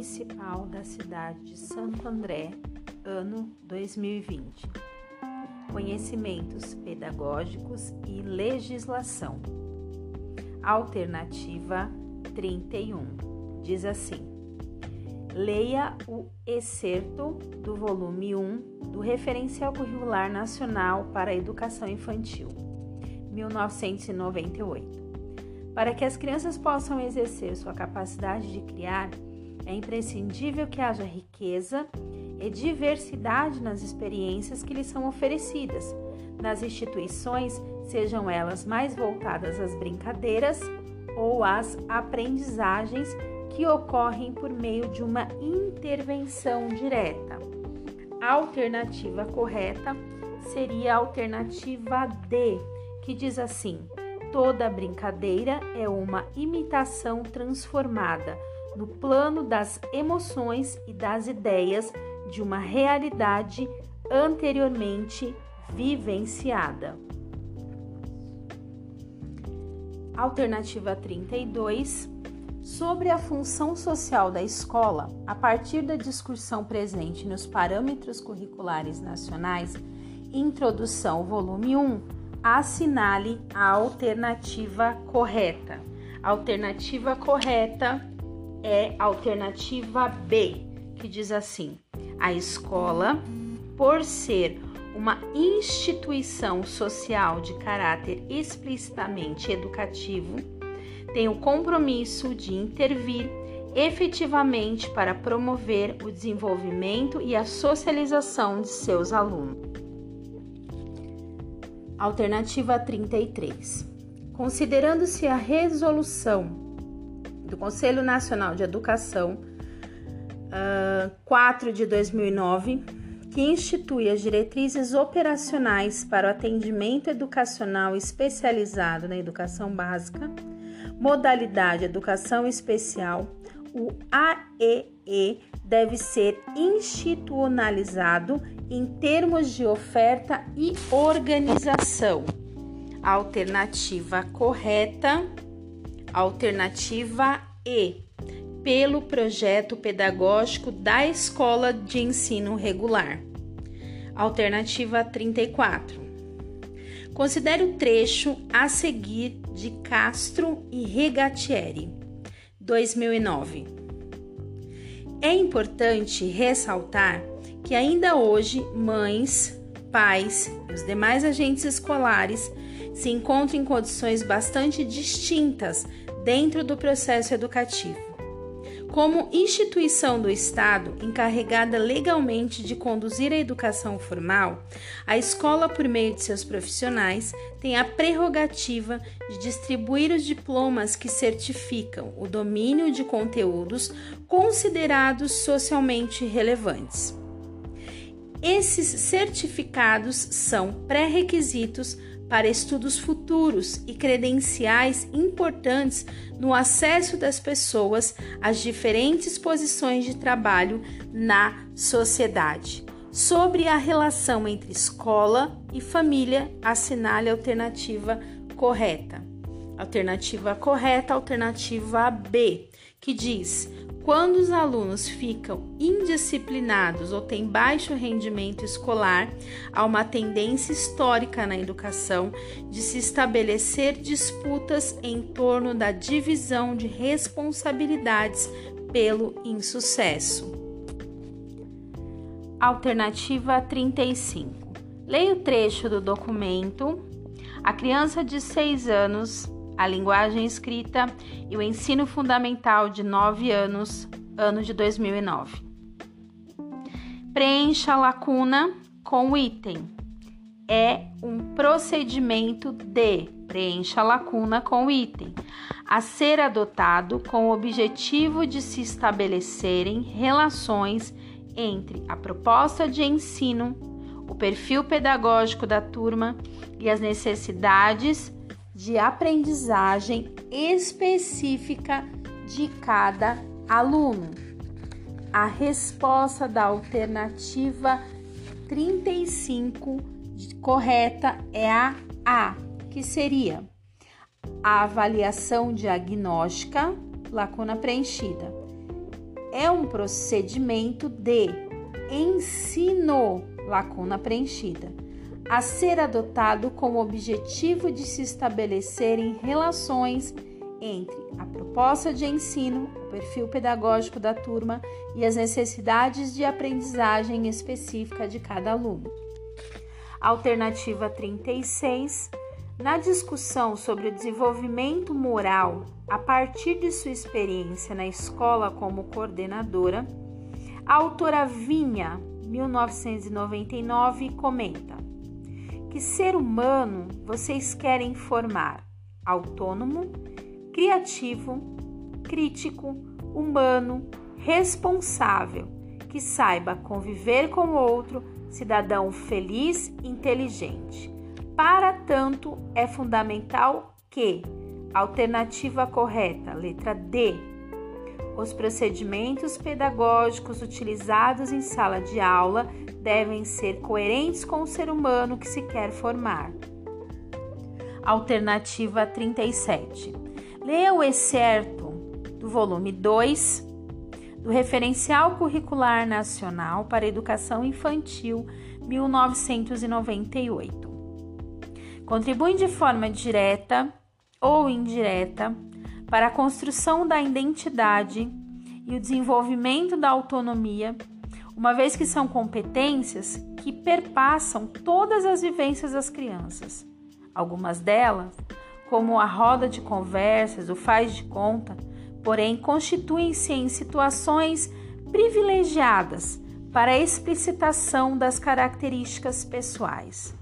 Municipal da cidade de Santo André, ano 2020. Conhecimentos pedagógicos e legislação. Alternativa 31 diz assim: Leia o excerto do volume 1 do Referencial Curricular Nacional para a Educação Infantil, 1998. Para que as crianças possam exercer sua capacidade de criar, é imprescindível que haja riqueza e diversidade nas experiências que lhes são oferecidas, nas instituições, sejam elas mais voltadas às brincadeiras ou às aprendizagens que ocorrem por meio de uma intervenção direta. A alternativa correta seria a alternativa D, que diz assim: Toda brincadeira é uma imitação transformada no plano das emoções e das ideias de uma realidade anteriormente vivenciada. Alternativa 32. Sobre a função social da escola, a partir da discussão presente nos parâmetros curriculares nacionais, Introdução, volume 1 assinale a alternativa correta. Alternativa correta é a alternativa B, que diz assim: a escola, por ser uma instituição social de caráter explicitamente educativo, tem o compromisso de intervir efetivamente para promover o desenvolvimento e a socialização de seus alunos. Alternativa 33. Considerando-se a resolução do Conselho Nacional de Educação uh, 4 de 2009, que institui as diretrizes operacionais para o atendimento educacional especializado na educação básica, modalidade educação especial, o AEE deve ser institucionalizado em termos de oferta e organização. Alternativa correta, alternativa E, pelo projeto pedagógico da Escola de Ensino Regular. Alternativa 34. Considere o trecho a seguir de Castro e Regatieri, 2009. É importante ressaltar que ainda hoje mães, pais e os demais agentes escolares se encontram em condições bastante distintas dentro do processo educativo. Como instituição do Estado encarregada legalmente de conduzir a educação formal, a escola, por meio de seus profissionais, tem a prerrogativa de distribuir os diplomas que certificam o domínio de conteúdos considerados socialmente relevantes. Esses certificados são pré-requisitos para estudos futuros e credenciais importantes no acesso das pessoas às diferentes posições de trabalho na sociedade. Sobre a relação entre escola e família, assinale a alternativa correta. Alternativa correta, alternativa B, que diz: quando os alunos ficam indisciplinados ou têm baixo rendimento escolar, há uma tendência histórica na educação de se estabelecer disputas em torno da divisão de responsabilidades pelo insucesso. Alternativa 35. Leia o trecho do documento. A criança de 6 anos a linguagem escrita e o ensino fundamental de 9 anos, ano de 2009. Preencha a lacuna com o item. É um procedimento de preencha a lacuna com o item a ser adotado com o objetivo de se estabelecerem relações entre a proposta de ensino, o perfil pedagógico da turma e as necessidades de aprendizagem específica de cada aluno. A resposta da alternativa 35 correta é a A, que seria a avaliação diagnóstica, lacuna preenchida. é um procedimento de ensino, lacuna preenchida, a ser adotado com o objetivo de se estabelecerem relações entre a proposta de ensino, o perfil pedagógico da turma e as necessidades de aprendizagem específica de cada aluno. Alternativa 36. Na discussão sobre o desenvolvimento moral a partir de sua experiência na escola como coordenadora, a autora Vinha, 1999, comenta: Que ser humano vocês querem formar autônomo, criativo, crítico, humano, responsável, que saiba conviver com o outro, cidadão feliz inteligente. Para tanto, é fundamental que alternativa correta, letra D, os procedimentos pedagógicos utilizados em sala de aula devem ser coerentes com o ser humano que se quer formar. Alternativa 37. Leia o excerto do volume 2 do Referencial Curricular Nacional para Educação Infantil 1998. Contribuem de forma direta ou indireta para a construção da identidade e o desenvolvimento da autonomia, uma vez que são competências que perpassam todas as vivências das crianças. Algumas delas, como a roda de conversas, o faz de conta, porém constituem-se em situações privilegiadas para a explicitação das características pessoais,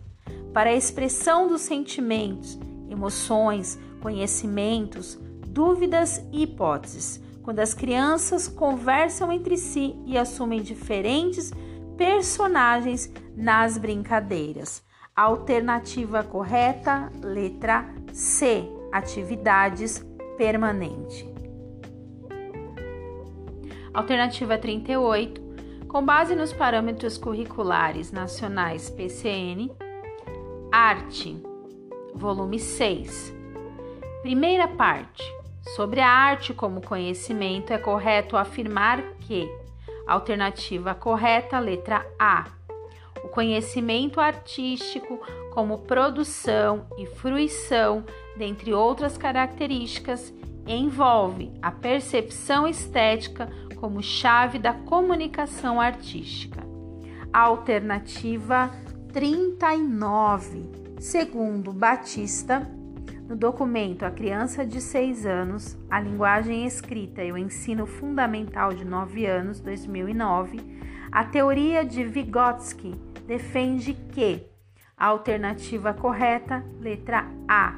para a expressão dos sentimentos, emoções, conhecimentos, dúvidas e hipóteses, quando as crianças conversam entre si e assumem diferentes personagens nas brincadeiras. Alternativa correta, letra C, atividades permanente. Alternativa 38, com base nos parâmetros curriculares nacionais PCN, arte, volume 6. Primeira parte. Sobre a arte como conhecimento, é correto afirmar que, alternativa correta, letra A, o conhecimento artístico como produção e fruição, dentre outras características, envolve a percepção estética como chave da comunicação artística. Alternativa 39. Segundo Batista, no documento A Criança de 6 anos, a linguagem escrita e o ensino fundamental de 9 anos, 2009, a teoria de Vygotsky defende que a alternativa correta, letra A,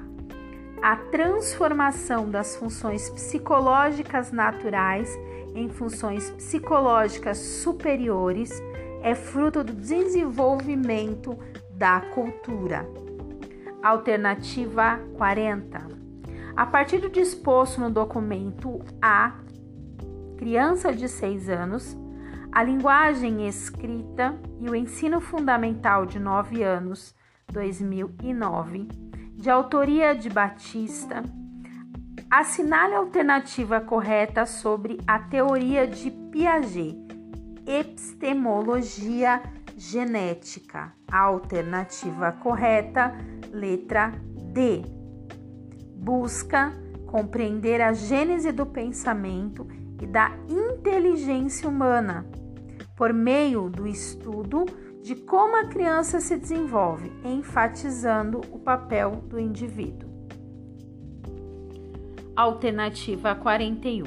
a transformação das funções psicológicas naturais em funções psicológicas superiores é fruto do desenvolvimento da cultura. Alternativa 40. A partir do disposto no documento A, criança de 6 anos, a linguagem escrita e o ensino fundamental de 9 anos, 2009, de autoria de Batista, assinale a alternativa correta sobre a teoria de Piaget, epistemologia genética. A alternativa correta Letra D. Busca compreender a gênese do pensamento e da inteligência humana por meio do estudo de como a criança se desenvolve, enfatizando o papel do indivíduo. Alternativa 41.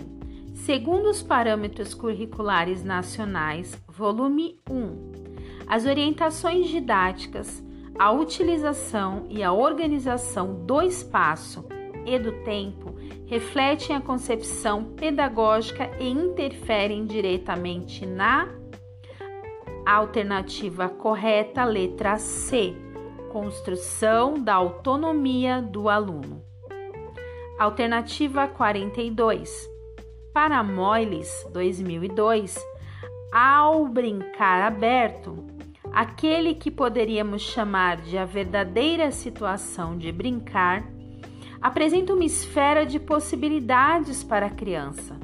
Segundo os parâmetros curriculares nacionais, volume 1, as orientações didáticas a utilização e a organização do espaço e do tempo refletem a concepção pedagógica e interferem diretamente na alternativa correta, letra C, construção da autonomia do aluno. Alternativa 42. Para Moyles, 2002, ao brincar aberto, aquele que poderíamos chamar de a verdadeira situação de brincar, apresenta uma esfera de possibilidades para a criança,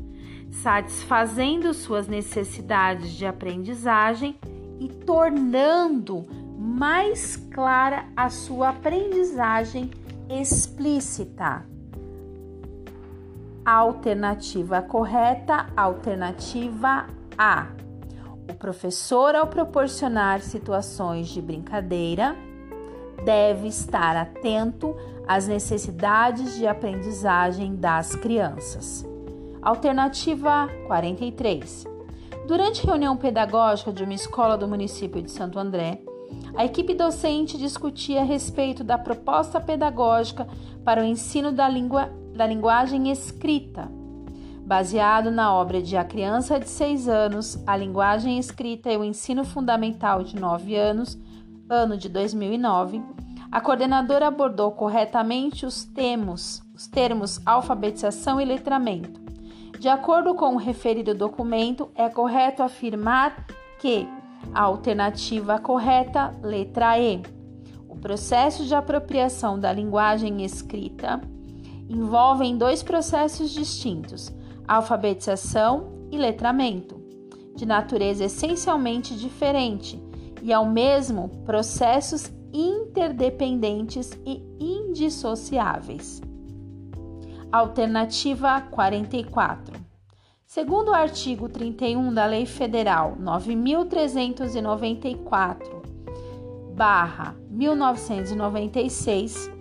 satisfazendo suas necessidades de aprendizagem e tornando mais clara a sua aprendizagem explícita. Alternativa correta, alternativa A. O professor, ao proporcionar situações de brincadeira, deve estar atento às necessidades de aprendizagem das crianças. Alternativa 43. Durante reunião pedagógica de uma escola do município de Santo André, a equipe docente discutia a respeito da proposta pedagógica para o ensino da, língua, da linguagem escrita. Baseado na obra de A Criança de 6 anos, A Linguagem Escrita e o Ensino Fundamental de 9 anos, ano de 2009, a coordenadora abordou corretamente os termos, os termos alfabetização e letramento. De acordo com o referido documento, é correto afirmar que a alternativa correta, letra E. O processo de apropriação da linguagem escrita envolve dois processos distintos: alfabetização e letramento, de natureza essencialmente diferente e ao mesmo processos interdependentes e indissociáveis. Alternativa 44. Segundo o artigo 31 da Lei Federal 9394 1996,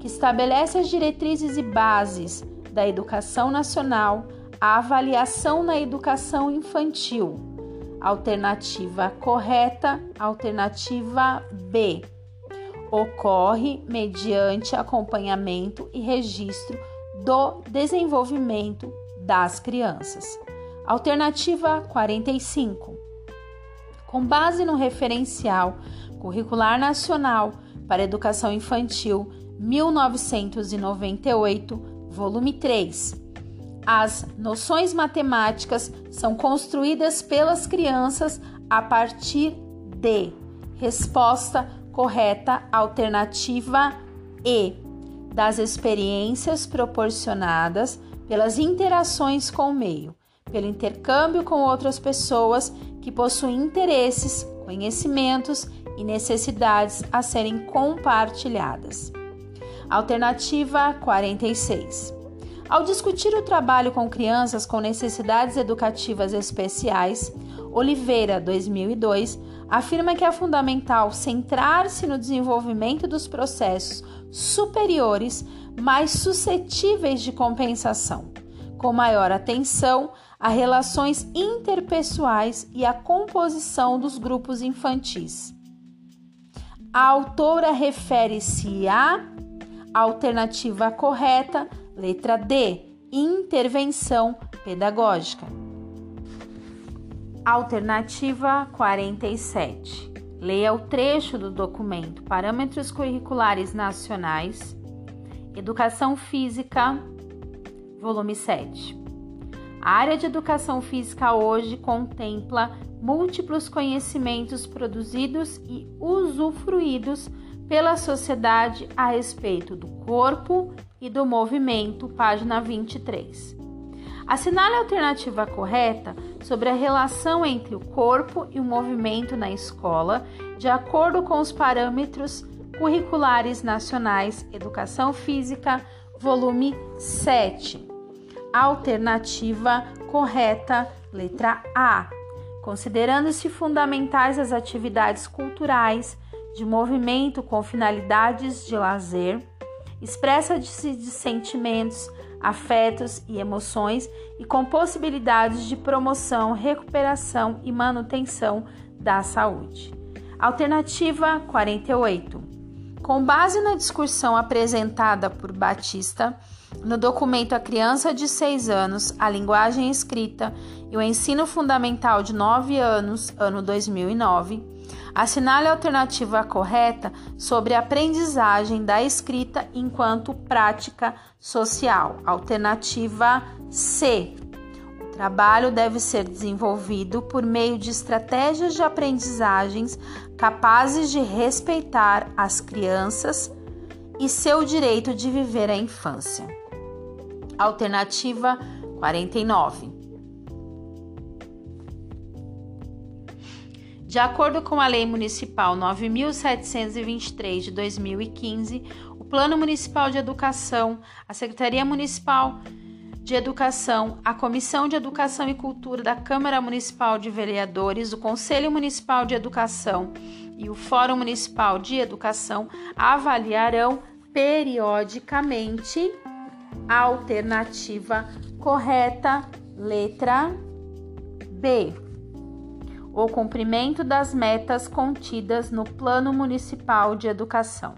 que estabelece as diretrizes e bases da educação nacional, a avaliação na educação infantil. Alternativa correta, alternativa B. Ocorre mediante acompanhamento e registro do desenvolvimento das crianças. Alternativa 45. Com base no referencial curricular nacional para educação infantil 1998, volume 3. As noções matemáticas são construídas pelas crianças a partir de resposta correta alternativa E das experiências proporcionadas pelas interações com o meio, pelo intercâmbio com outras pessoas que possuem interesses, conhecimentos e necessidades a serem compartilhadas. Alternativa 46. Ao discutir o trabalho com crianças com necessidades educativas especiais, Oliveira, 2002, afirma que é fundamental centrar-se no desenvolvimento dos processos superiores mais suscetíveis de compensação, com maior atenção a relações interpessoais e a composição dos grupos infantis. A autora refere-se à alternativa correta, letra D, intervenção pedagógica. Alternativa 47. Leia o trecho do documento Parâmetros Curriculares Nacionais Educação Física, volume 7. A área de educação física hoje contempla múltiplos conhecimentos produzidos e usufruídos pela sociedade a respeito do corpo e do movimento, página 23. Assinale a alternativa correta sobre a relação entre o corpo e o movimento na escola, de acordo com os parâmetros Curriculares Nacionais Educação Física, volume 7. Alternativa correta, letra A. Considerando-se fundamentais as atividades culturais de movimento com finalidades de lazer, expressa-se de sentimentos, afetos e emoções e com possibilidades de promoção, recuperação e manutenção da saúde. Alternativa 48. Com base na discussão apresentada por Batista no documento A Criança de 6 anos, a Linguagem Escrita e o Ensino Fundamental de 9 anos, ano 2009, assinale a alternativa correta sobre a aprendizagem da escrita enquanto prática social. Alternativa C. Trabalho deve ser desenvolvido por meio de estratégias de aprendizagens capazes de respeitar as crianças e seu direito de viver a infância. Alternativa 49. De acordo com a Lei Municipal 9723 de 2015, o Plano Municipal de Educação, a Secretaria Municipal de Educação, a Comissão de Educação e Cultura da Câmara Municipal de Vereadores, o Conselho Municipal de Educação e o Fórum Municipal de Educação avaliarão periodicamente a alternativa correta, letra B. O cumprimento das metas contidas no Plano Municipal de Educação.